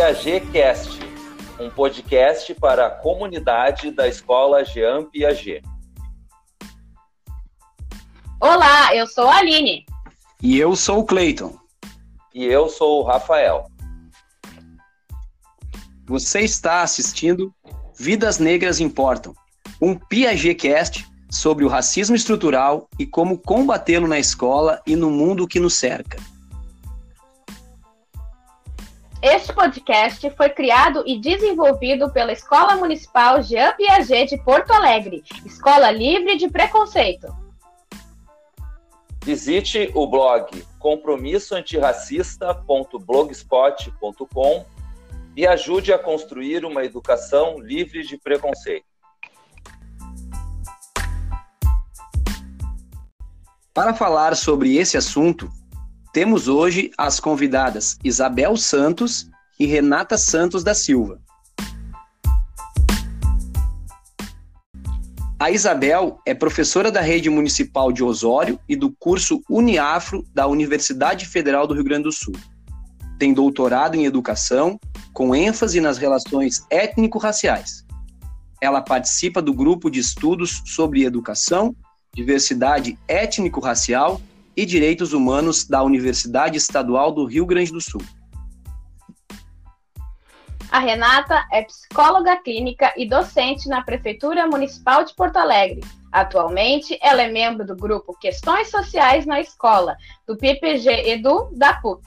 Piaget Cast, um podcast para a comunidade da Escola Jean Piaget. Olá, eu sou a Aline. E eu sou o Cleiton. E eu sou o Rafael. Você está assistindo Vidas Negras Importam, um Piaget Cast sobre o racismo estrutural e como combatê-lo na escola e no mundo que nos cerca. Este podcast foi criado e desenvolvido pela Escola Municipal Jean Piaget de Porto Alegre, escola livre de preconceito. Visite o blog compromissoantirracista.blogspot.com e ajude a construir uma educação livre de preconceito. Para falar sobre esse assunto, temos hoje as convidadas Isabel Santos e Renata Santos da Silva. A Isabel é professora da rede municipal de Osório e do curso Uniafro da Universidade Federal do Rio Grande do Sul. Tem doutorado em educação, com ênfase nas relações étnico-raciais. Ela participa do grupo de estudos sobre educação, diversidade étnico-racial e Direitos Humanos da Universidade Estadual do Rio Grande do Sul. A Renata é psicóloga clínica e docente na Prefeitura Municipal de Porto Alegre. Atualmente, ela é membro do grupo Questões Sociais na Escola, do PPG Edu da PUC.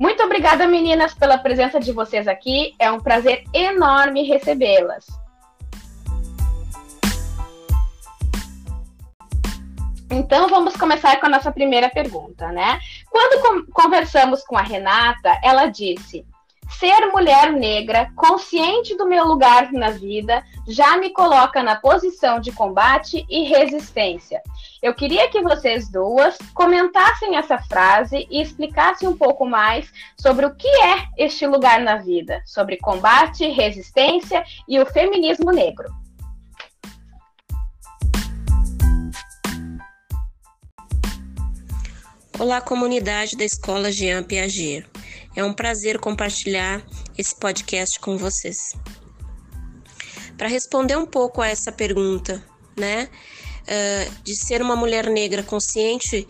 Muito obrigada, meninas, pela presença de vocês aqui. É um prazer enorme recebê-las. Então vamos começar com a nossa primeira pergunta, né? Quando conversamos com a Renata, ela disse: Ser mulher negra, consciente do meu lugar na vida, já me coloca na posição de combate e resistência. Eu queria que vocês duas comentassem essa frase e explicassem um pouco mais sobre o que é este lugar na vida, sobre combate, resistência e o feminismo negro. Olá, comunidade da Escola Jean Piaget. É um prazer compartilhar esse podcast com vocês. Para responder um pouco a essa pergunta, né, de ser uma mulher negra consciente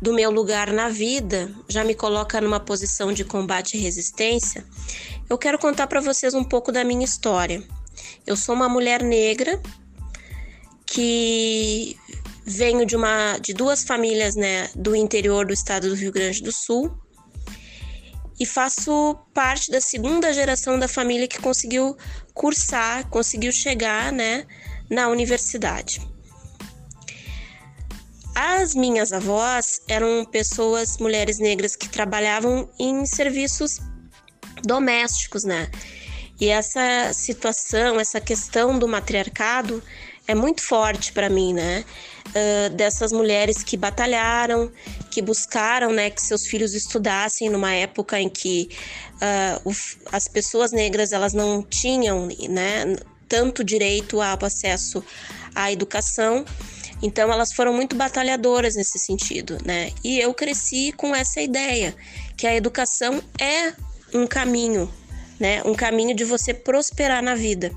do meu lugar na vida, já me coloca numa posição de combate e resistência, eu quero contar para vocês um pouco da minha história. Eu sou uma mulher negra que Venho de uma de duas famílias, né, do interior do estado do Rio Grande do Sul. E faço parte da segunda geração da família que conseguiu cursar, conseguiu chegar, né, na universidade. As minhas avós eram pessoas, mulheres negras que trabalhavam em serviços domésticos, né? E essa situação, essa questão do matriarcado é muito forte para mim, né? Dessas mulheres que batalharam, que buscaram né, que seus filhos estudassem numa época em que uh, as pessoas negras elas não tinham né, tanto direito ao acesso à educação. Então elas foram muito batalhadoras nesse sentido, né? E eu cresci com essa ideia que a educação é um caminho, né? Um caminho de você prosperar na vida.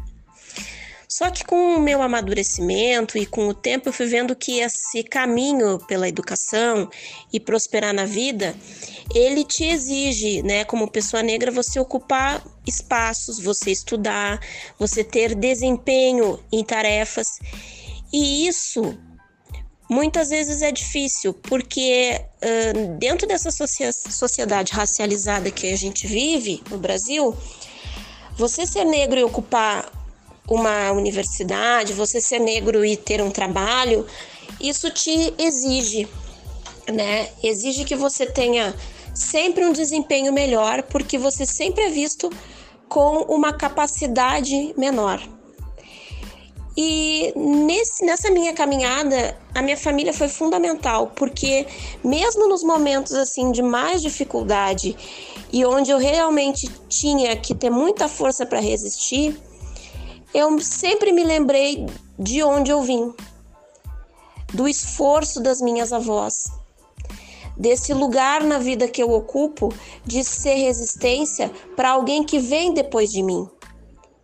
Só que com o meu amadurecimento e com o tempo eu fui vendo que esse caminho pela educação e prosperar na vida, ele te exige, né, como pessoa negra, você ocupar espaços, você estudar, você ter desempenho em tarefas. E isso muitas vezes é difícil, porque uh, dentro dessa sociedade racializada que a gente vive no Brasil, você ser negro e ocupar uma universidade, você ser negro e ter um trabalho, isso te exige, né? Exige que você tenha sempre um desempenho melhor, porque você sempre é visto com uma capacidade menor. E nesse, nessa minha caminhada, a minha família foi fundamental, porque mesmo nos momentos assim de mais dificuldade e onde eu realmente tinha que ter muita força para resistir, eu sempre me lembrei de onde eu vim, do esforço das minhas avós, desse lugar na vida que eu ocupo de ser resistência para alguém que vem depois de mim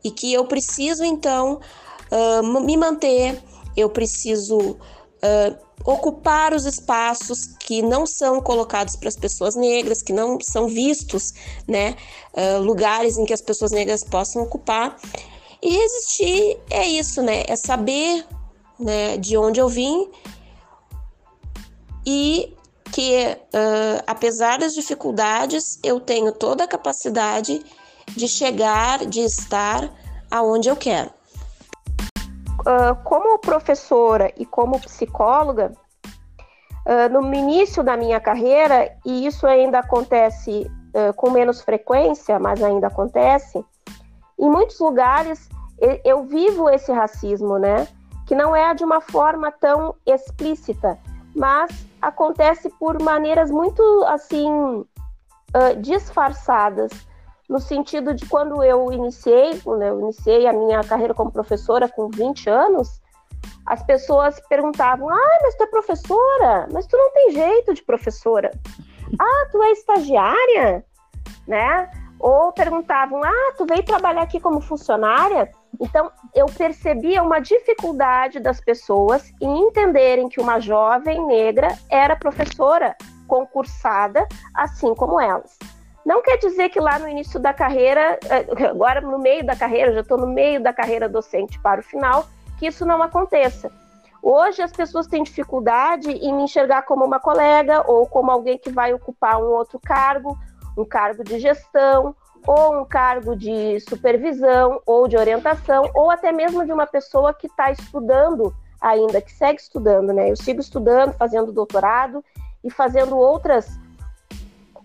e que eu preciso então uh, me manter, eu preciso uh, ocupar os espaços que não são colocados para as pessoas negras, que não são vistos, né, uh, lugares em que as pessoas negras possam ocupar. E resistir é isso, né? É saber, né, de onde eu vim e que, uh, apesar das dificuldades, eu tenho toda a capacidade de chegar, de estar aonde eu quero. Uh, como professora e como psicóloga, uh, no início da minha carreira, e isso ainda acontece com menos frequência, mas ainda acontece, em muitos lugares eu, vivo esse racismo, né? Que não é de uma forma tão explícita, mas acontece por maneiras muito assim disfarçadas no sentido de quando eu iniciei, quando eu iniciei a minha carreira como professora com 20 anos, as pessoas perguntavam: "Ah, mas tu é professora? Mas tu não tem jeito de professora. Ah, tu é estagiária?", né? Ou perguntavam: "Ah, tu veio trabalhar aqui como funcionária?". Então, eu percebia uma dificuldade das pessoas em entenderem que uma jovem negra era professora concursada, assim como elas. Não quer dizer que lá no início da carreira, eh, agora no meio da carreira, já estou no meio da carreira docente para o final, que isso não aconteça. Hoje as pessoas têm dificuldade em me enxergar como uma colega ou como alguém que vai ocupar um outro cargo, um cargo de gestão, ou um cargo de supervisão, ou de orientação, ou até mesmo de uma pessoa que está estudando ainda, que segue estudando, né? Eu sigo estudando, fazendo doutorado e fazendo outras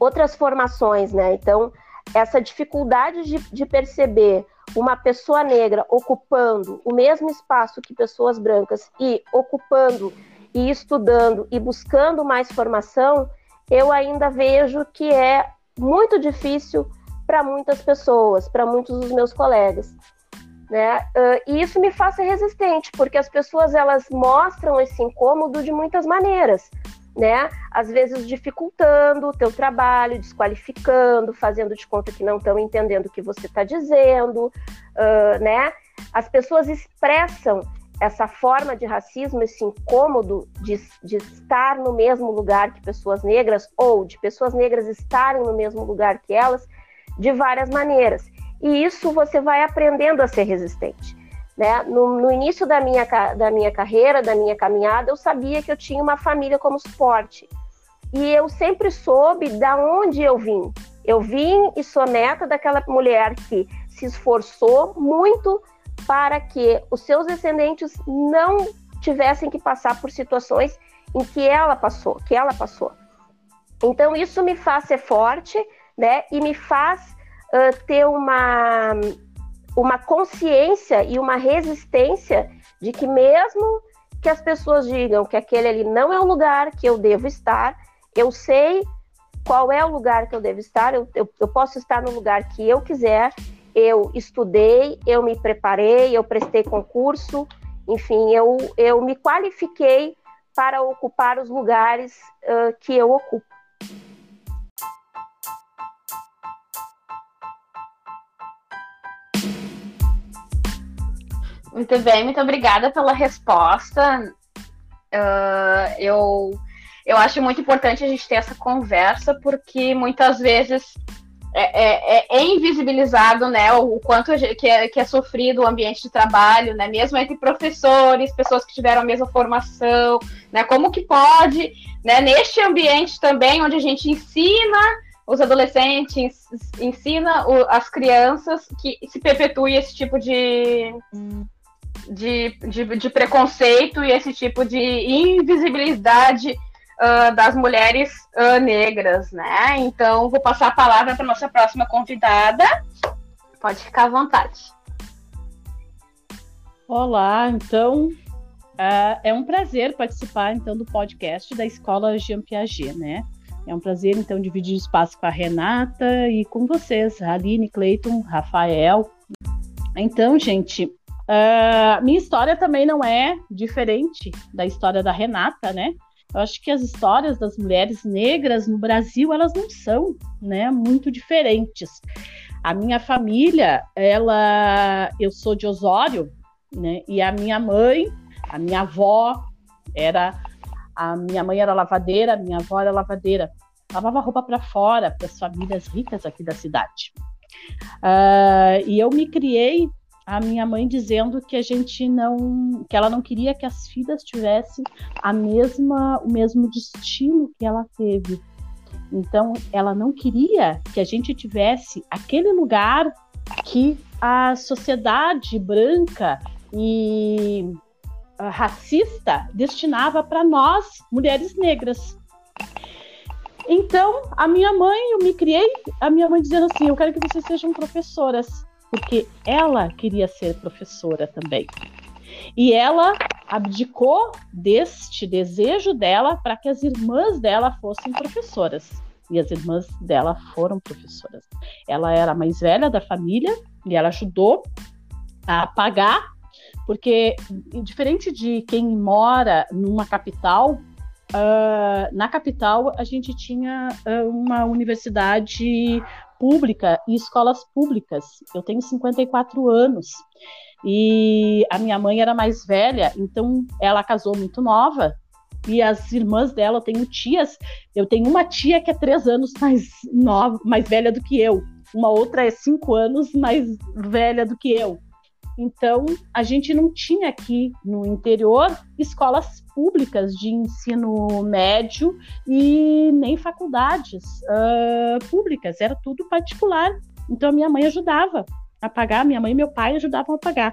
outras formações, né? Então, essa dificuldade de, de perceber uma pessoa negra ocupando o mesmo espaço que pessoas brancas e ocupando e estudando e buscando mais formação, eu ainda vejo que é muito difícil para muitas pessoas, para muitos dos meus colegas. Né? Uh, e isso me faz ser resistente, porque as pessoas elas mostram esse incômodo de muitas maneiras né? Às vezes dificultando o teu trabalho, desqualificando, fazendo de conta que não estão entendendo o que você está dizendo, uh, né? As pessoas expressam essa forma de racismo, esse incômodo de, de estar no mesmo lugar que pessoas negras ou de pessoas negras estarem no mesmo lugar que elas de várias maneiras. E isso você vai aprendendo a ser resistente. Né? No, no, início da minha, da minha carreira, da minha caminhada, eu sabia que eu tinha uma família como suporte. E eu sempre soube da onde eu vim. Eu vim e sou neta daquela mulher que se esforçou muito para que os seus descendentes não tivessem que passar por situações em que ela passou, que ela passou. Então isso me faz ser forte, né? E me faz uh, ter uma uma consciência e uma resistência de que mesmo que as pessoas digam que aquele ali não é o lugar que eu devo estar, eu sei qual é o lugar que eu devo estar, eu, eu, eu posso estar no lugar que eu quiser, eu estudei, eu me preparei, eu prestei concurso, enfim, eu, eu me qualifiquei para ocupar os lugares uh, que eu ocupo. Muito bem, muito obrigada pela resposta. Uh, eu, eu acho muito importante a gente ter essa conversa, porque muitas vezes é, é, é, é invisibilizado né, o, quanto que é, que é sofrido o ambiente de trabalho, né, mesmo entre professores, pessoas que tiveram a mesma formação, né, como que pode, né, neste ambiente também, onde a gente ensina os adolescentes, ensina o, as crianças que se perpetue esse tipo de, de, de, de preconceito e esse tipo de invisibilidade uh, das mulheres uh, negras, né? Então, vou passar a palavra para nossa próxima convidada. Pode ficar à vontade. Olá, então uh, é um prazer participar então do podcast da Escola Jean Piaget, né? É um prazer então dividir espaço com a Renata e com vocês, Aline, Cleiton, Rafael. Então, gente, Uh, minha história também não é diferente da história da Renata, né? Eu acho que as histórias das mulheres negras no Brasil, elas não são, né, muito diferentes. A minha família, ela, eu sou de Osório, né, e a minha mãe, a minha avó era a minha mãe era lavadeira, a minha avó era lavadeira. Lavava roupa para fora, para as famílias ricas aqui da cidade. Uh, e eu me criei a minha mãe dizendo que a gente não, que ela não queria que as filhas tivessem a mesma, o mesmo destino que ela teve. Então, ela não queria que a gente tivesse aquele lugar que a sociedade branca e uh, racista destinava para nós, mulheres negras. Então, a minha mãe, eu me criei, a minha mãe dizendo assim: eu quero que vocês sejam professoras porque ela queria ser professora também. E ela abdicou deste desejo dela para que as irmãs dela fossem professoras. E as irmãs dela foram professoras. Ela era a mais velha da família e ela ajudou a pagar, porque diferente de quem mora numa capital, uh, na capital a gente tinha uh, uma universidade pública e escolas públicas. Eu tenho 54 anos e a minha mãe era mais velha, então ela casou muito nova. E as irmãs dela, eu tenho tias, eu tenho uma tia que é três anos mais nova, mais velha do que eu, uma outra é cinco anos mais velha do que eu. Então, a gente não tinha aqui no interior escolas públicas de ensino médio e nem faculdades uh, públicas, era tudo particular. Então, a minha mãe ajudava a pagar, minha mãe e meu pai ajudavam a pagar.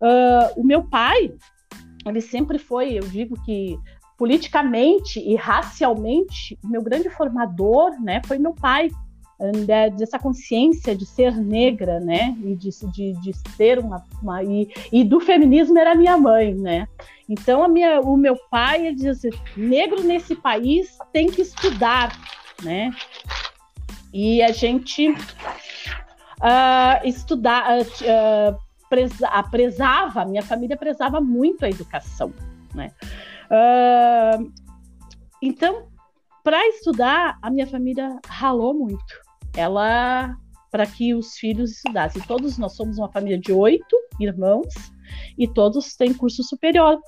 Uh, o meu pai, ele sempre foi, eu digo que politicamente e racialmente, o meu grande formador né, foi meu pai dessa consciência de ser negra, né, e de, de, de ser uma, uma e, e, do feminismo era minha mãe, né. Então a minha, o meu pai dizia assim, negro nesse país tem que estudar, né. E a gente uh, estudar, uh, preza, prezava, minha família prezava muito a educação, né. Uh, então para estudar, a minha família ralou muito ela para que os filhos estudassem. Todos nós somos uma família de oito irmãos e todos têm curso superior,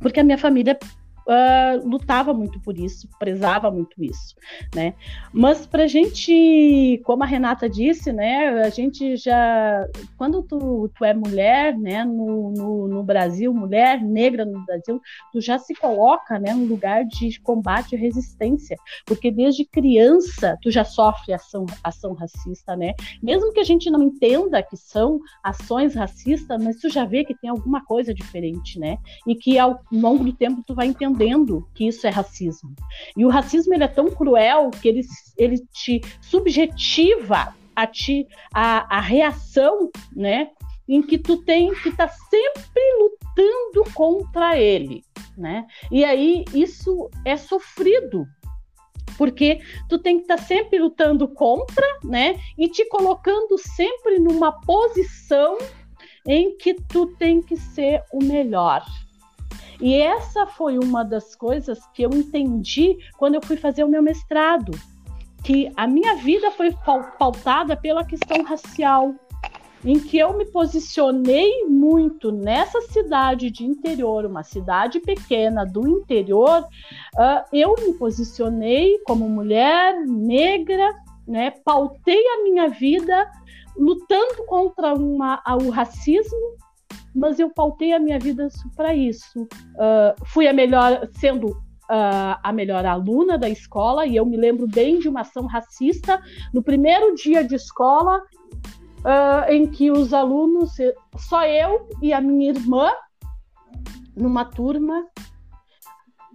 porque a minha família uh, lutava muito por isso, prezava muito isso, né? Mas para a gente, como a Renata disse, né, a gente já, quando tu, tu é mulher, né, no, no, no Brasil, mulher negra no Brasil, tu já se coloca, né, no lugar de combate e resistência, porque desde criança tu já sofre ação, ação racista, né? Mesmo que a gente não entenda que são ações racistas, mas tu já vê que tem alguma coisa diferente, né? E que ao longo do tempo tu vai entender entendendo que isso é racismo. E o racismo ele é tão cruel que ele, ele te subjetiva a ti a, a reação, né? Em que tu tem que estar tá sempre lutando contra ele, né? E aí isso é sofrido porque tu tem que estar tá sempre lutando contra, né? E te colocando sempre numa posição em que tu tem que ser o melhor, e essa foi uma das coisas que eu entendi quando eu fui fazer o meu mestrado, que a minha vida foi pautada pela questão racial, em que eu me posicionei muito nessa cidade de interior, uma cidade pequena do interior, uh, eu me posicionei como mulher negra, né, pautei a minha vida lutando contra uma, o racismo mas eu pautei a minha vida para isso. Uh, fui a melhor, sendo uh, a melhor aluna da escola, e eu me lembro bem de uma ação racista no primeiro dia de escola, uh, em que os alunos, só eu e a minha irmã, numa turma,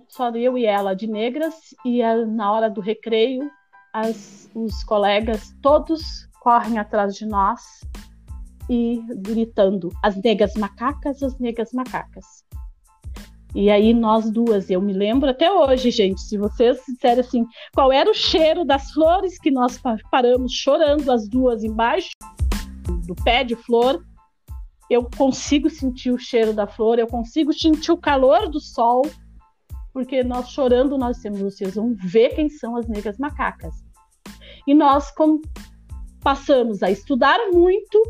só eu e ela de negras, e na hora do recreio, as, os colegas todos correm atrás de nós e gritando: as negas macacas, as negas macacas. E aí nós duas, eu me lembro até hoje, gente, se vocês disserem assim, qual era o cheiro das flores que nós paramos chorando as duas embaixo do pé de flor, eu consigo sentir o cheiro da flor, eu consigo sentir o calor do sol porque nós chorando, nós temos, vocês vão ver quem são as negras macacas. E nós com, passamos a estudar muito,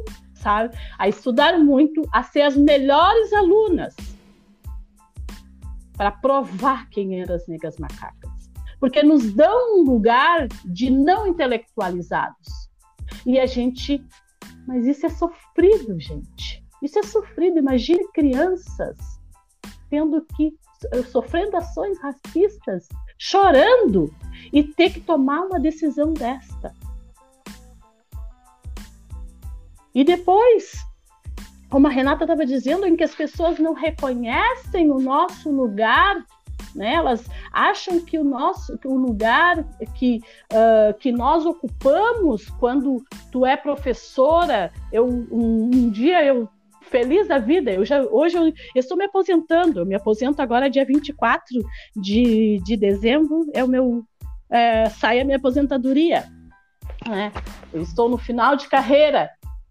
sabe? A estudar muito, a ser as melhores alunas para provar quem eram as negras macacas. Porque nos dão um lugar de não intelectualizados. E a gente. Mas isso é sofrido, gente. Isso é sofrido. Imagine crianças tendo que. sofrendo ações racistas, chorando, e ter que tomar uma decisão desta. E depois, como a Renata estava dizendo, em que as pessoas não reconhecem o nosso lugar, né? elas acham que o nosso que o lugar que, uh, que nós ocupamos quando tu é professora, eu um, um dia eu feliz da vida. Eu já, hoje eu, eu, estou me aposentando. Eu me aposento agora dia 24 de, de dezembro. É o meu. É, sai a minha aposentadoria. Né? Eu estou no final de carreira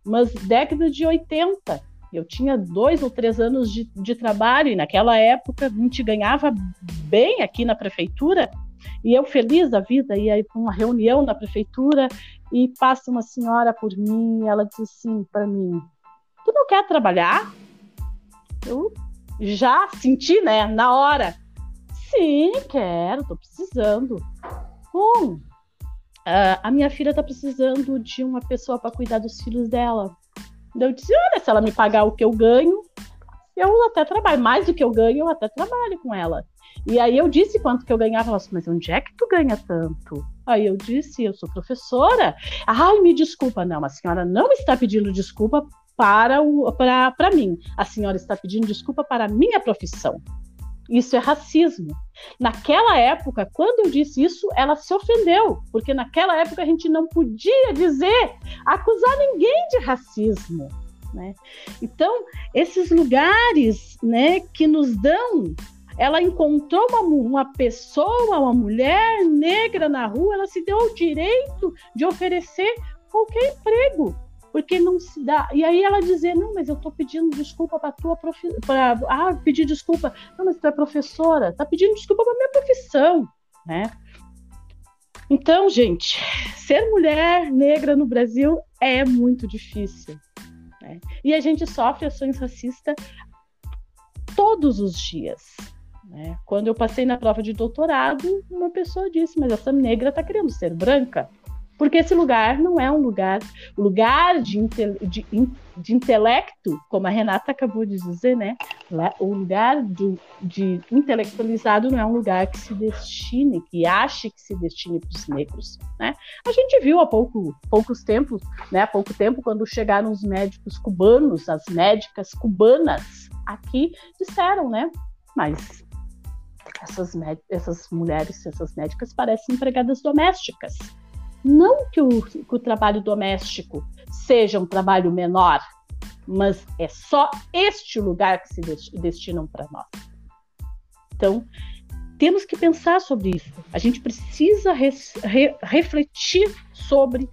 mas década de 80. Eu tinha dois ou três anos de, de trabalho e naquela época a gente ganhava bem aqui na prefeitura e eu feliz da vida ia para uma reunião na prefeitura e passa uma senhora por mim e ela diz assim para mim: "Tu não quer trabalhar?" Eu já senti, né, na hora. Sim, quero, tô precisando. Bom, Uh, a minha filha está precisando de uma pessoa para cuidar dos filhos dela. Eu disse: olha, se ela me pagar o que eu ganho, eu até trabalho. Mais do que eu ganho, eu até trabalho com ela. E aí eu disse quanto que eu ganhava. Ela mas onde é que tu ganha tanto? Aí eu disse, eu sou professora. Ai, me desculpa. Não, a senhora não está pedindo desculpa para, o, para, para mim. A senhora está pedindo desculpa para a minha profissão. Isso é racismo. Naquela época, quando eu disse isso, ela se ofendeu, porque naquela época a gente não podia dizer, acusar ninguém de racismo. Né? Então, esses lugares né, que nos dão. Ela encontrou uma, uma pessoa, uma mulher negra na rua, ela se deu o direito de oferecer qualquer emprego porque não se dá. E aí ela dizer, não, mas eu estou pedindo desculpa para tua profissão. Ah, pedir desculpa. Não, mas tu é professora, tá pedindo desculpa para minha profissão, né? Então, gente, ser mulher negra no Brasil é muito difícil. Né? E a gente sofre ações racistas todos os dias. Né? Quando eu passei na prova de doutorado, uma pessoa disse: Mas essa negra está querendo ser branca. Porque esse lugar não é um lugar, lugar de, de, de intelecto, como a Renata acabou de dizer, né? O lugar de, de intelectualizado não é um lugar que se destine, que ache que se destine para os negros, né? A gente viu há pouco, poucos tempos, né? Há pouco tempo, quando chegaram os médicos cubanos, as médicas cubanas aqui, disseram, né? Mas essas, essas mulheres, essas médicas parecem empregadas domésticas. Não que o, que o trabalho doméstico seja um trabalho menor, mas é só este lugar que se destinam para nós. Então, temos que pensar sobre isso. A gente precisa re, re, refletir sobre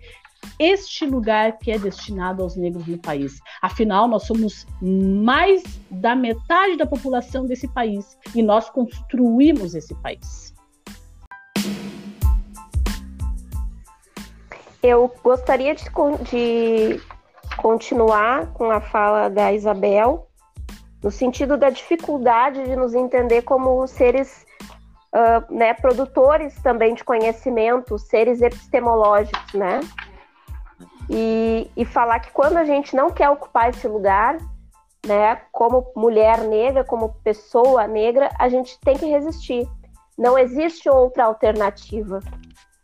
este lugar que é destinado aos negros no país. Afinal, nós somos mais da metade da população desse país e nós construímos esse país. Eu gostaria de, de continuar com a fala da Isabel, no sentido da dificuldade de nos entender como seres uh, né, produtores também de conhecimento, seres epistemológicos, né? E, e falar que quando a gente não quer ocupar esse lugar, né, como mulher negra, como pessoa negra, a gente tem que resistir. Não existe outra alternativa.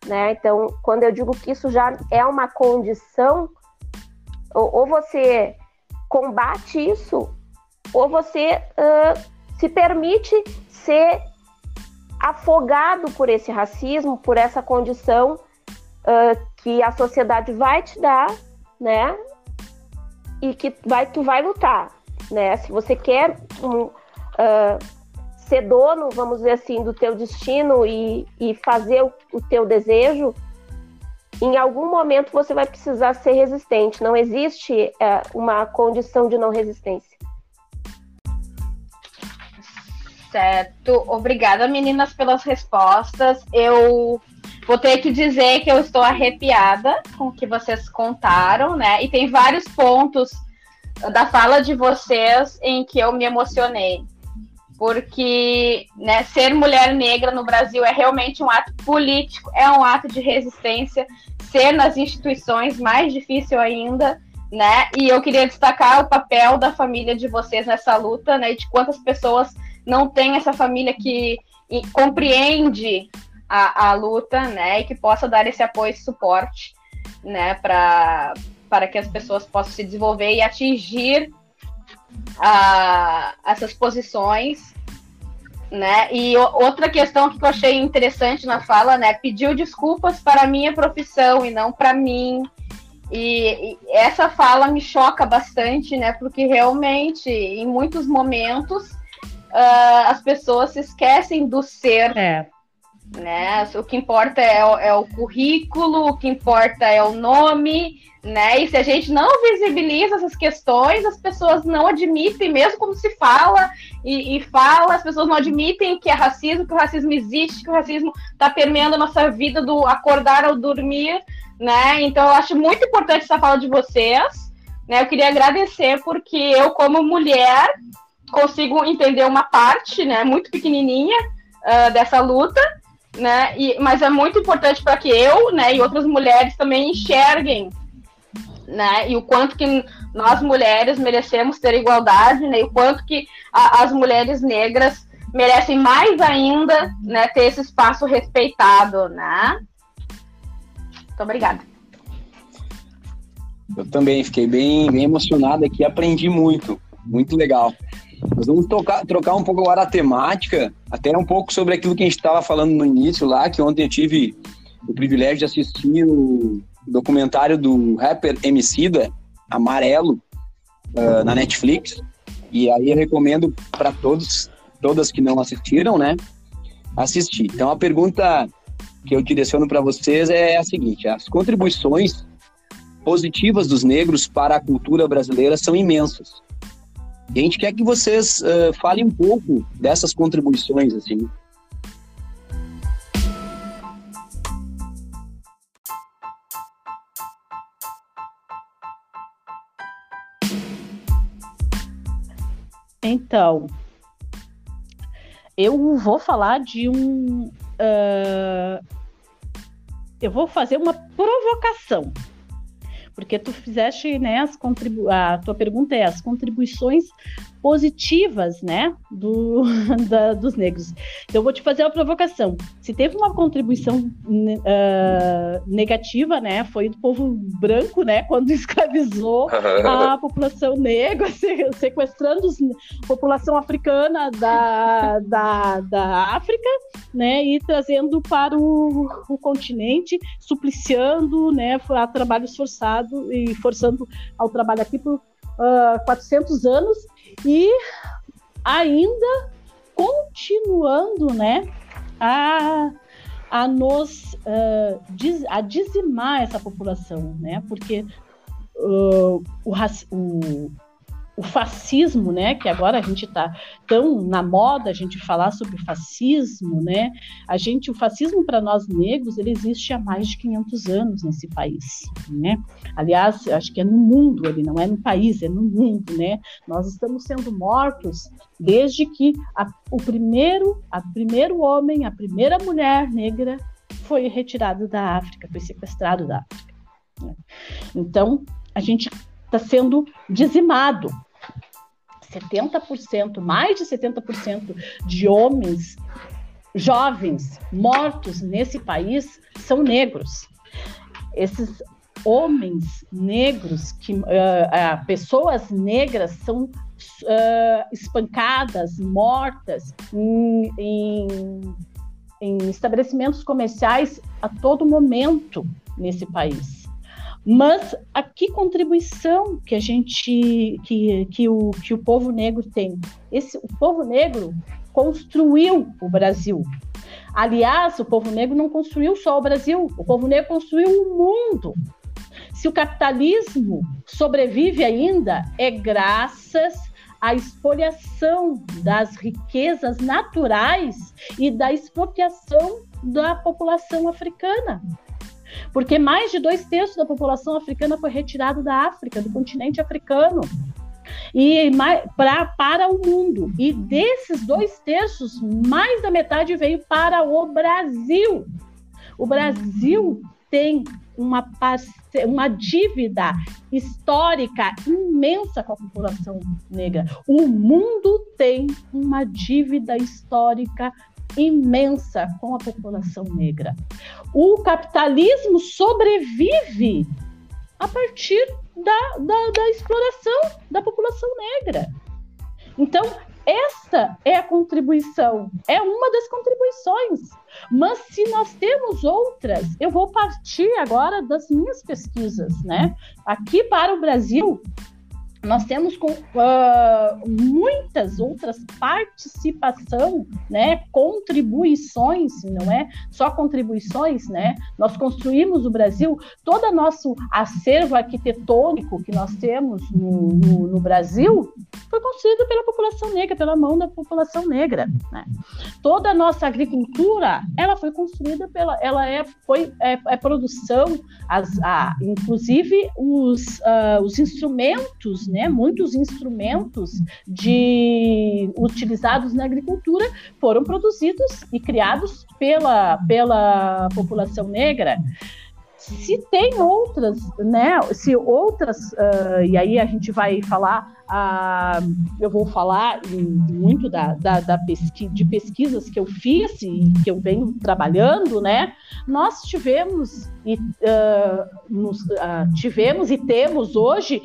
Né? Então, quando eu digo que isso já é uma condição, ou, ou você combate isso, ou você uh, se permite ser afogado por esse racismo, por essa condição uh, que a sociedade vai te dar, né? E que vai, tu vai lutar, né? Se você quer um, uh, ser dono, vamos dizer assim, do teu destino e, e fazer o, o teu desejo, em algum momento você vai precisar ser resistente. Não existe é, uma condição de não resistência. Certo. Obrigada, meninas, pelas respostas. Eu vou ter que dizer que eu estou arrepiada com o que vocês contaram, né? E tem vários pontos da fala de vocês em que eu me emocionei. Porque né, ser mulher negra no Brasil é realmente um ato político, é um ato de resistência. Ser nas instituições, mais difícil ainda né? E eu queria destacar o papel da família de vocês nessa luta, né? De quantas pessoas não têm essa família que compreende a, a luta, né? E que possa dar esse apoio e suporte, né? Para para que as pessoas possam se desenvolver e atingir a, essas posições, né? E outra questão que eu achei interessante na fala, né? Pediu desculpas para a minha profissão e não para mim, e, e, essa fala me choca bastante, né? Porque realmente, em muitos momentos, uh, as pessoas se esquecem do ser. É. Né? O que importa é o, é o currículo, o que importa é o nome, né? E se a gente não visibiliza essas questões, as pessoas não admitem, mesmo quando se fala e, e, fala, as pessoas não admitem que é racismo, que o racismo existe, que o racismo está permeando a nossa vida do acordar ao dormir, né? Então eu acho muito importante essa fala de vocês, né? Eu queria agradecer porque eu como mulher consigo entender uma parte, né, muito pequenininha uh, dessa luta, né? E, mas é muito importante para que eu, né, e outras mulheres também enxerguem, né? E o quanto que nós mulheres merecemos ter igualdade, né? E o quanto que a, as mulheres negras merecem mais ainda, né, ter esse espaço respeitado, né? Muito obrigada. Eu também fiquei bem, bem emocionado aqui, aprendi muito, muito legal. Nós vamos trocar, trocar um pouco agora a temática, até um pouco sobre aquilo que a gente estava falando no início lá, que ontem eu tive o privilégio de assistir o documentário do rapper Emicida, Amarelo, uh, na Netflix. E aí eu recomendo para todos, todas que não assistiram, né, assistir. Então a pergunta que eu direciono para vocês é a seguinte: as contribuições positivas dos negros para a cultura brasileira são imensas. E a gente quer que vocês uh, falem um pouco dessas contribuições, assim. Então, eu vou falar de um. Uh, eu vou fazer uma provocação porque tu fizeste, né, as contribu a tua pergunta é as contribuições positivas, né, do, da, dos negros. Então, eu vou te fazer uma provocação. Se teve uma contribuição uh, negativa, né, foi do povo branco, né, quando escravizou a população negra, sequestrando a população africana da, da, da África, né, e trazendo para o, o continente, supliciando, né, a trabalho forçado e forçando ao trabalho aqui por uh, ah, 400 anos e ainda continuando, né, a, a nos uh, diz, a dizimar essa população, né, porque uh, o, o, o fascismo, né, que agora a gente está tão na moda a gente falar sobre fascismo, né, a gente, o fascismo para nós negros, ele existe há mais de 500 anos nesse país, né, aliás, acho que é no mundo, ele não é no país, é no mundo, né, nós estamos sendo mortos desde que a, o primeiro, a primeiro homem, a primeira mulher negra foi retirado da África, foi sequestrado da África. Né? Então, a gente está sendo dizimado. 70%, mais de 70% de homens jovens mortos nesse país são negros. Esses homens negros, que, uh, uh, pessoas negras são uh, espancadas, mortas em, em, em estabelecimentos comerciais a todo momento nesse país. Mas a que contribuição que a gente, que, que, o, que o povo negro tem? Esse, o povo negro construiu o Brasil. Aliás, o povo negro não construiu só o Brasil, o povo negro construiu o mundo. Se o capitalismo sobrevive ainda, é graças a expoliação das riquezas naturais e da expropriação da população africana. Porque mais de dois terços da população africana foi retirado da África, do continente africano e pra, para o mundo. E desses dois terços, mais da metade veio para o Brasil. O Brasil tem uma, uma dívida histórica imensa com a população negra. O mundo tem uma dívida histórica imensa com a população negra. O capitalismo sobrevive a partir da, da, da exploração da população negra. Então, essa é a contribuição, é uma das contribuições. Mas se nós temos outras, eu vou partir agora das minhas pesquisas, né? Aqui para o Brasil, nós temos com, uh, muitas outras participação, né, contribuições, não é só contribuições, né? Nós construímos o Brasil, todo o nosso acervo arquitetônico que nós temos no, no, no, Brasil foi construído pela população negra, pela mão da população negra, né? Toda a nossa agricultura, ela foi construída pela, ela é foi é, é produção, as, a, inclusive os, uh, os instrumentos né, muitos instrumentos de, utilizados na agricultura foram produzidos e criados pela, pela população negra se tem outras, né? Se outras, uh, e aí a gente vai falar, uh, eu vou falar muito da, da, da pesqui, de pesquisas que eu fiz e que eu venho trabalhando, né? Nós tivemos e uh, nos, tivemos e temos hoje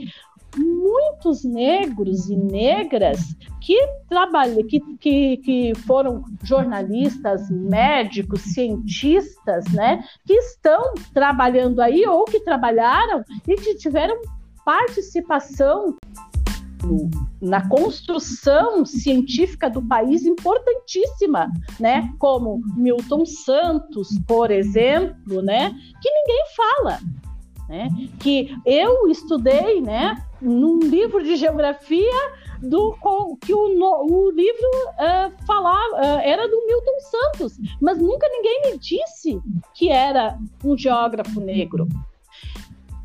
muitos negros e negras que trabalham, que, que, que foram jornalistas, médicos, cientistas, né, que estão trabalhando aí ou que trabalharam e que tiveram participação na construção científica do país importantíssima, né? Como Milton Santos, por exemplo, né? Que ninguém fala, né? Que eu estudei, né? Num livro de geografia do que o, o livro uh, falava uh, era do Milton Santos, mas nunca ninguém me disse que era um geógrafo negro.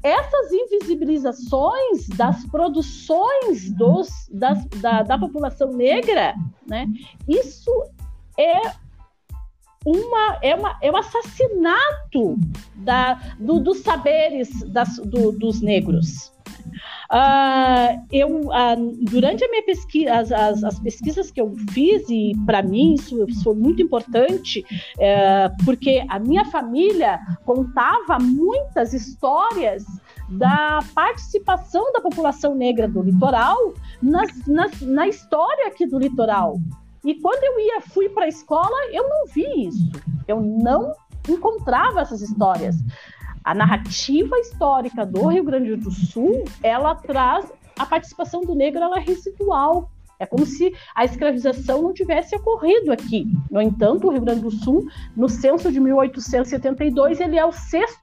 Essas invisibilizações das produções dos, das, da, da população negra, né? Isso é uma, é, uma, é um assassinato da, do, dos saberes das, do, dos negros. Uh, eu, uh, durante a minha pesquisa, as, as, as, pesquisas que eu fiz, e para mim isso, isso, foi muito importante, uh, porque a minha família contava muitas histórias da participação da população negra do litoral nas, nas, na história aqui do litoral. E quando eu ia, fui para a escola, eu não vi isso. Eu não encontrava essas histórias. A narrativa histórica do Rio Grande do Sul, ela traz a participação do negro, ela é residual. É como se a escravização não tivesse ocorrido aqui. No entanto, o Rio Grande do Sul, no censo de 1872, ele é o sexto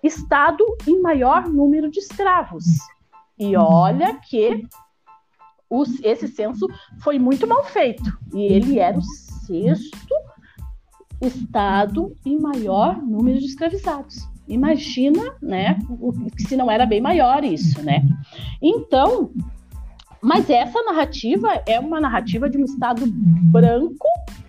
estado em maior número de escravos. E olha que esse censo foi muito mal feito. E ele era o sexto estado em maior número de escravizados. Imagina, né, se não era bem maior isso, né? Então, mas essa narrativa é uma narrativa de um estado branco,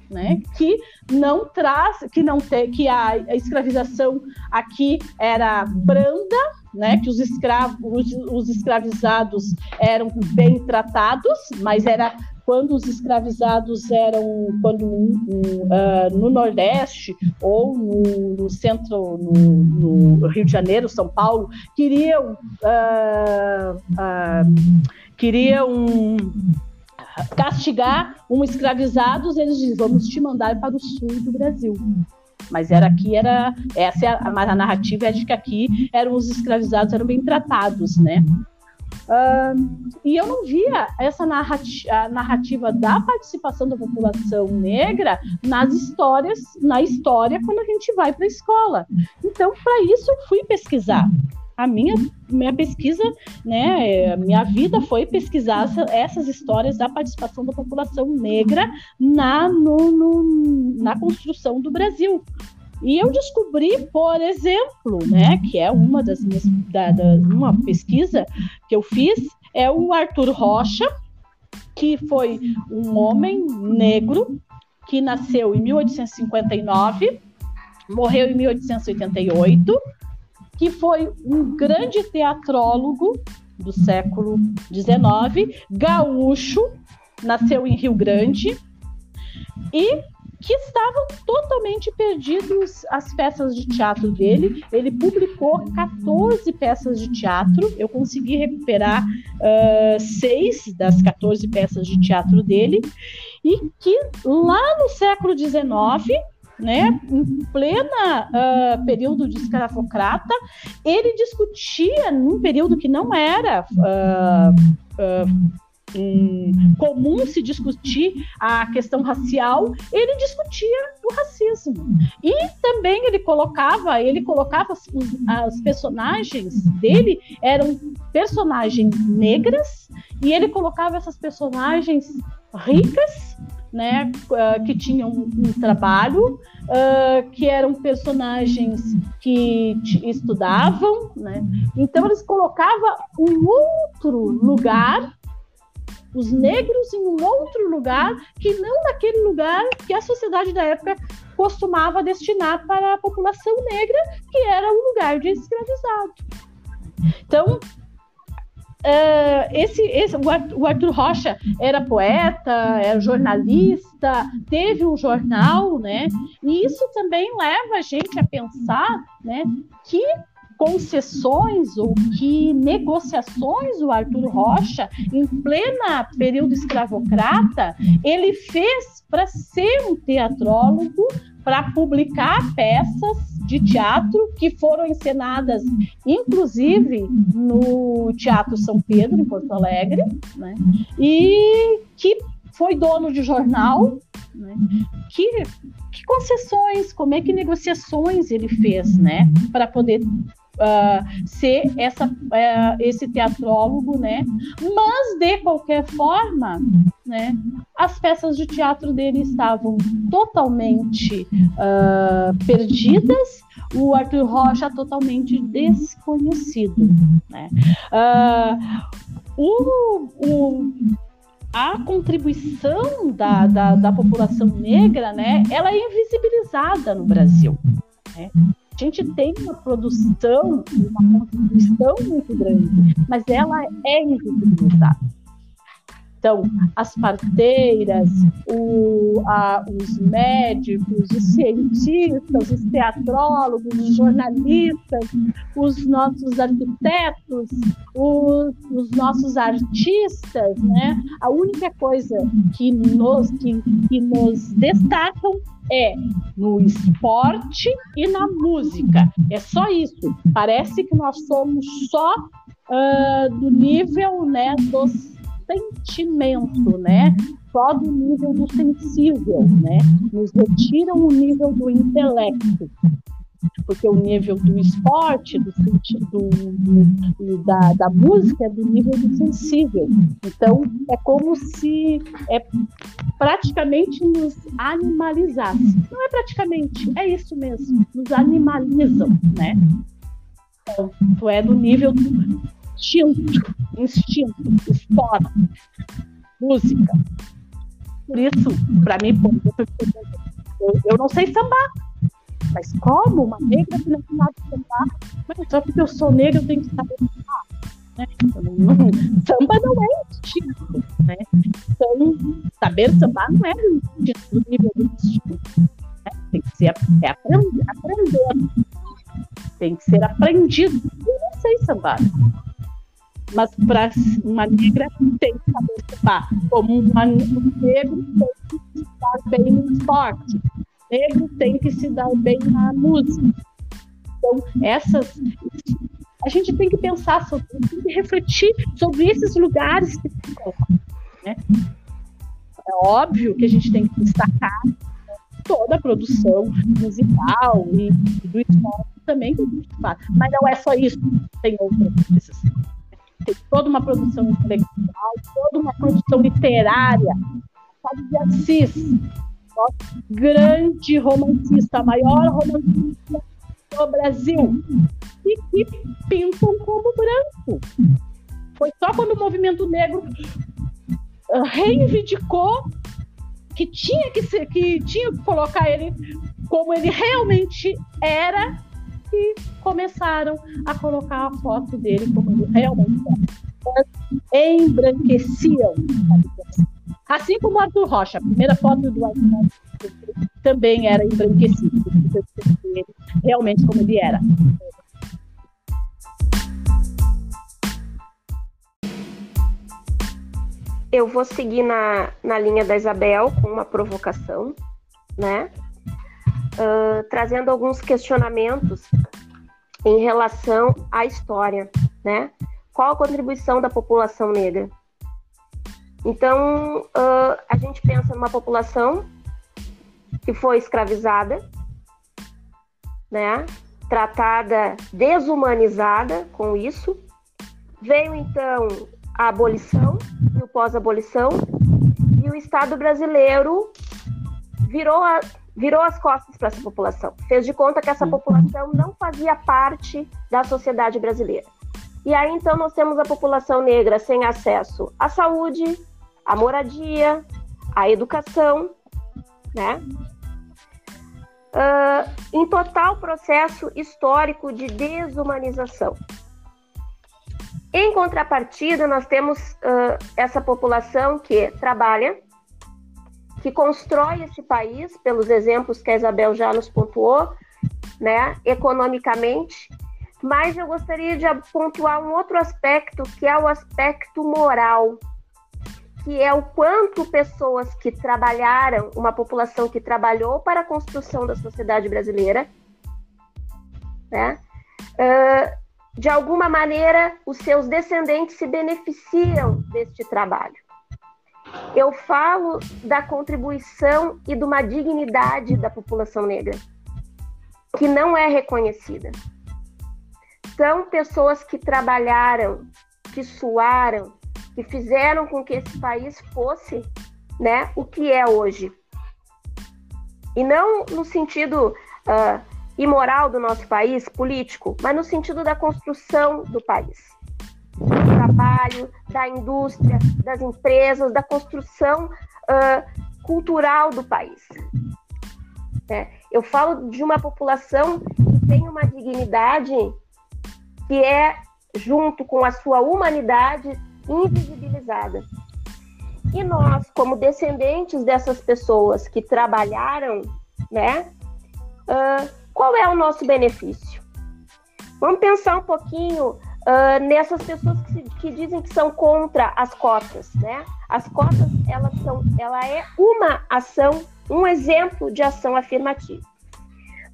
né, que não traz, que não tem, que a, a escravização aqui era branda, né, que os escravos, os, os, escravizados eram bem tratados, mas era quando os escravizados eram quando uh, no Nordeste ou no, no centro, no, no, Rio de Janeiro, São Paulo, queriam uh, uh, queriam castigar um escravizados, eles dizem, vamos te mandar para o sul do Brasil. Mas era aqui, era essa é a, a narrativa é de que aqui eram os escravizados eram bem tratados, né? Uh, e eu não via essa narrativa, narrativa da participação da população negra nas histórias, na história quando a gente vai para a escola. Então, para isso eu fui pesquisar. A minha, minha pesquisa, né, minha vida foi pesquisar essas histórias da participação da população negra na, no, no, na construção do Brasil. E eu descobri, por exemplo, né, que é uma das minhas, da, da, uma pesquisa que eu fiz, é o Arthur Rocha, que foi um homem negro que nasceu em 1859, morreu em 1888 que foi um grande teatrólogo do século XIX, gaúcho, nasceu em Rio Grande e que estavam totalmente perdidos as peças de teatro dele. Ele publicou 14 peças de teatro. Eu consegui recuperar uh, seis das 14 peças de teatro dele. E que lá no século XIX né, em plena uh, período de escravocrata, ele discutia num período que não era uh, uh, um, comum se discutir a questão racial, ele discutia o racismo. E também ele colocava, ele colocava as personagens dele eram personagens negras e ele colocava essas personagens ricas né, uh, que tinham um, um trabalho, uh, que eram personagens que estudavam, né? Então eles colocavam um outro lugar, os negros em um outro lugar, que não naquele lugar que a sociedade da época costumava destinar para a população negra, que era o lugar de escravizado. Então, Uh, esse, esse, o Arthur Rocha era poeta, era jornalista, teve um jornal, né? E isso também leva a gente a pensar, né, que concessões ou que negociações o Arthur Rocha, em plena período escravocrata, ele fez para ser um teatrólogo, para publicar peças de teatro que foram encenadas, inclusive no Teatro São Pedro, em Porto Alegre, né? e que foi dono de jornal, né? que, que concessões, como é que negociações ele fez, né, para poder uh, ser essa, uh, esse teatrólogo, né? Mas de qualquer forma, né? As peças de teatro dele estavam totalmente uh, perdidas. O Arthur Rocha totalmente desconhecido, né? o, o a contribuição da, da, da, população negra, né, ela é invisibilizada no Brasil. Né? A gente tem uma produção, uma contribuição muito grande, mas ela é invisibilizada. Então, as parteiras, o, a, os médicos, os cientistas, os teatrólogos, os jornalistas, os nossos arquitetos, os, os nossos artistas, né? A única coisa que nos, que, que nos destacam é no esporte e na música. É só isso. Parece que nós somos só uh, do nível né, dos sentimento, né? Só do nível do sensível, né? Nos retiram o nível do intelecto. Porque o nível do esporte, do, do, do da, da música é do nível do sensível. Então, é como se é, praticamente nos animalizasse. Não é praticamente, é isso mesmo. Nos animalizam, né? Então, tu é do nível do instinto, instinto, esporte, música. Por isso, para mim, eu, eu não sei sambar. Mas como uma negra que não sabe sambar? Mas só porque eu sou negra eu tenho que saber sambar. Né? Não, samba não é instinto. Né? Então, saber sambar não é instinto, nível do instinto. Né? Tem que ser é. Tem que ser aprendido. Eu não sei sambar mas para uma negra tem que saber estar, como uma, um negro tem que se dar bem no esporte, negro tem que se dar bem na música. Então, essas. A gente tem que pensar sobre, tem que refletir sobre esses lugares que colocam. Né? É óbvio que a gente tem que destacar toda a produção musical e, e do esporte também que a gente faz. Mas não é só isso, tem outras coisas. Tem toda uma produção intelectual, toda uma produção literária. Sabe de Assis, nosso grande romancista, maior romancista do Brasil, e que pintam como branco. Foi só quando o movimento negro ah, reivindicou que tinha que ser, que tinha que colocar ele como ele realmente era e começaram a colocar a foto dele como ele realmente era. Embranqueciam. Assim como Arthur Rocha, a primeira foto do Arthur também era embranquecido, realmente como ele era. Eu vou seguir na, na linha da Isabel com uma provocação, né? Trazendo alguns questionamentos em relação à história, né? Qual a contribuição da população negra? Então, uh, a gente pensa numa população que foi escravizada, né? Tratada, desumanizada com isso. Veio então a abolição e o pós-abolição, e o Estado brasileiro virou, a, virou as costas para essa população. Fez de conta que essa população não fazia parte da sociedade brasileira. E aí então nós temos a população negra sem acesso à saúde, à moradia, à educação, né? Uh, em total processo histórico de desumanização. Em contrapartida, nós temos uh, essa população que trabalha, que constrói esse país, pelos exemplos que a Isabel já nos pontuou, né, economicamente, mas eu gostaria de pontuar um outro aspecto, que é o aspecto moral, que é o quanto pessoas que trabalharam, uma população que trabalhou para a construção da sociedade brasileira, né, uh, de alguma maneira, os seus descendentes se beneficiam deste trabalho. Eu falo da contribuição e de uma dignidade da população negra, que não é reconhecida. São pessoas que trabalharam, que suaram, que fizeram com que esse país fosse né, o que é hoje. E não no sentido uh, e moral do nosso país, político, mas no sentido da construção do país. Do trabalho, da indústria, das empresas, da construção uh, cultural do país. É, eu falo de uma população que tem uma dignidade que é, junto com a sua humanidade, invisibilizada. E nós, como descendentes dessas pessoas que trabalharam, né, uh, qual é o nosso benefício? Vamos pensar um pouquinho uh, nessas pessoas que, que, dizem que são contra as cotas, né? As cotas, elas são, ela é uma ação, um exemplo de ação afirmativa.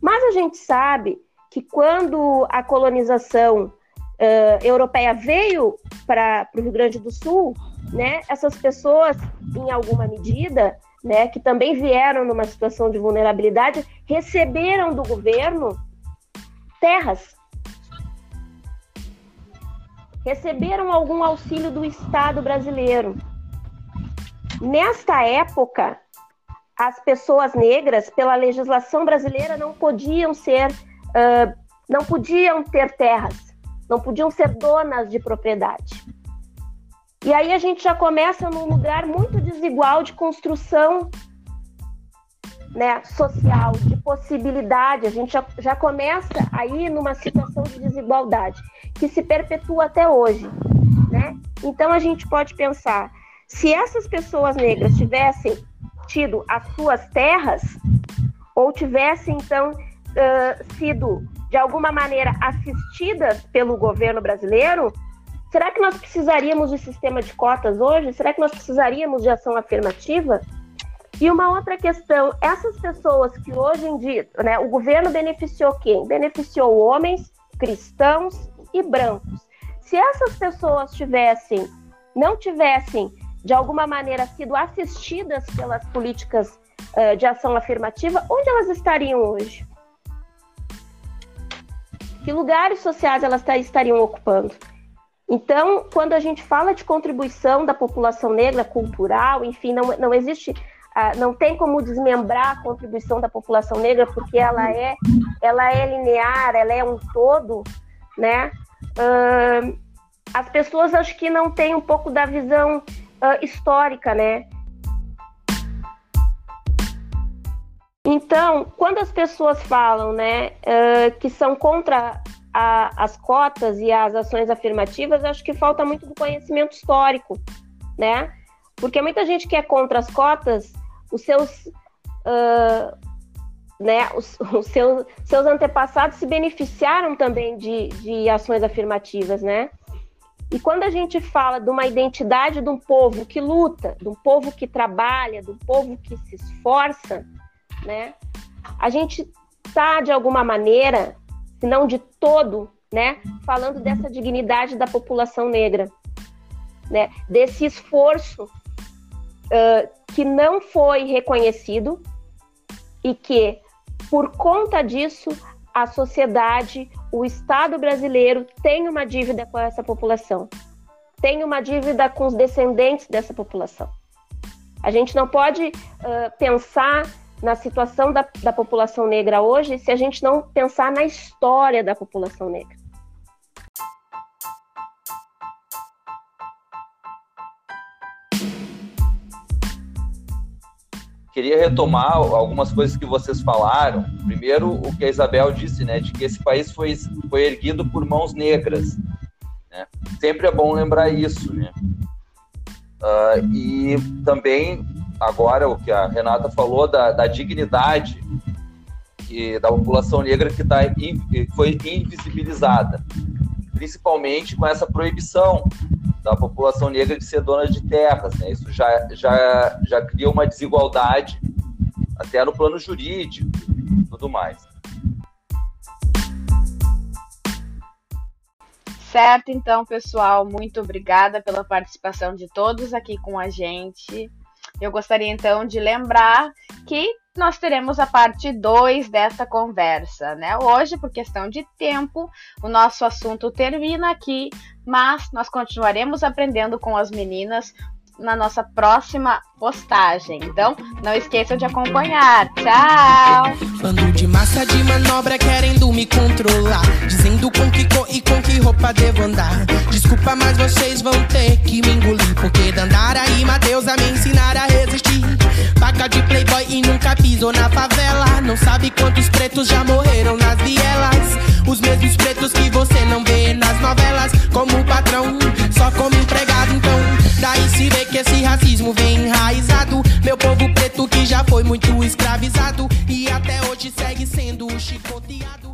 Mas a gente sabe que quando a colonização uh, europeia veio para o Rio Grande do Sul, né, essas pessoas, em alguma medida, né, que também vieram numa situação de vulnerabilidade, receberam do governo terras. Receberam algum auxílio do Estado brasileiro. Nesta época, as pessoas negras, pela legislação brasileira, não podiam ser, uh, não podiam ter terras, não podiam ser donas de propriedade. E aí a gente já começa num lugar muito desigual de construção né, social, de possibilidade. A gente já, já começa aí numa situação de desigualdade que se perpetua até hoje. Né? Então a gente pode pensar, se essas pessoas negras tivessem tido as suas terras, ou tivessem então uh, sido de alguma maneira assistidas pelo governo brasileiro, Será que nós precisaríamos de sistema de cotas hoje? Será que nós precisaríamos de ação afirmativa? E uma outra questão, essas pessoas que hoje em dia, né, o governo beneficiou quem? Beneficiou homens, cristãos e brancos. Se essas pessoas tivessem, não tivessem de alguma maneira sido assistidas pelas políticas uh, de ação afirmativa, onde elas estariam hoje? Que lugares sociais elas estariam ocupando? Então, quando a gente fala de contribuição da população negra cultural, enfim, não, não existe, não tem como desmembrar a contribuição da população negra, porque ela é, ela é linear, ela é um todo, né? Uh, as pessoas acho que não têm um pouco da visão uh, histórica, né? Então, quando as pessoas falam, né, que são contra a, as cotas e as ações afirmativas, acho que falta muito do conhecimento histórico, né? Porque muita gente que é contra as cotas, os seus, uh, né, os, os seus, seus antepassados se beneficiaram também de, de ações afirmativas, né? E quando a gente fala de uma identidade de um povo que luta, de um povo que trabalha, de um povo que se esforça, né? A gente está, de alguma maneira, se não de todo, né, falando dessa dignidade da população negra, né, desse esforço que não foi reconhecido e que, por conta disso, a sociedade, o Estado brasileiro tem uma dívida com essa população, tem uma dívida com os descendentes dessa população. A gente não pode uh, pensar na situação da, da população negra hoje se a gente não pensar na história da população negra. Queria retomar algumas coisas que vocês falaram. Primeiro, o que a Isabel disse, né, de que esse país foi, foi erguido por mãos negras. Né? Sempre é bom lembrar isso, né? Uh, e também agora o que a Renata falou da, da dignidade que, da população negra que, tá, que foi invisibilizada, principalmente com essa proibição da população negra de ser dona de terras. Né? Isso já, já, já cria uma desigualdade até no plano jurídico tudo mais. Certo, então, pessoal, muito obrigada pela participação de todos aqui com a gente. Eu gostaria então de lembrar que nós teremos a parte 2 dessa conversa, né? Hoje, por questão de tempo, o nosso assunto termina aqui, mas nós continuaremos aprendendo com as meninas na nossa próxima postagem. Então, não esqueçam de acompanhar. Tchau! Bando de massa de manobra querendo me controlar. Dizendo com que cor e com que roupa devo andar. Desculpa, mas vocês vão ter que me engolir. Porque Dandara e Matheus a me ensinar a resistir. Paca de playboy e nunca pisou na favela. Não sabe quantos pretos já morreram nas vielas. Os mesmos pretos que você não vê nas novelas. Como patrão, só como empregado. Então, Daí se vê que esse racismo vem enraizado. Meu povo preto que já foi muito escravizado e até hoje segue sendo chicoteado.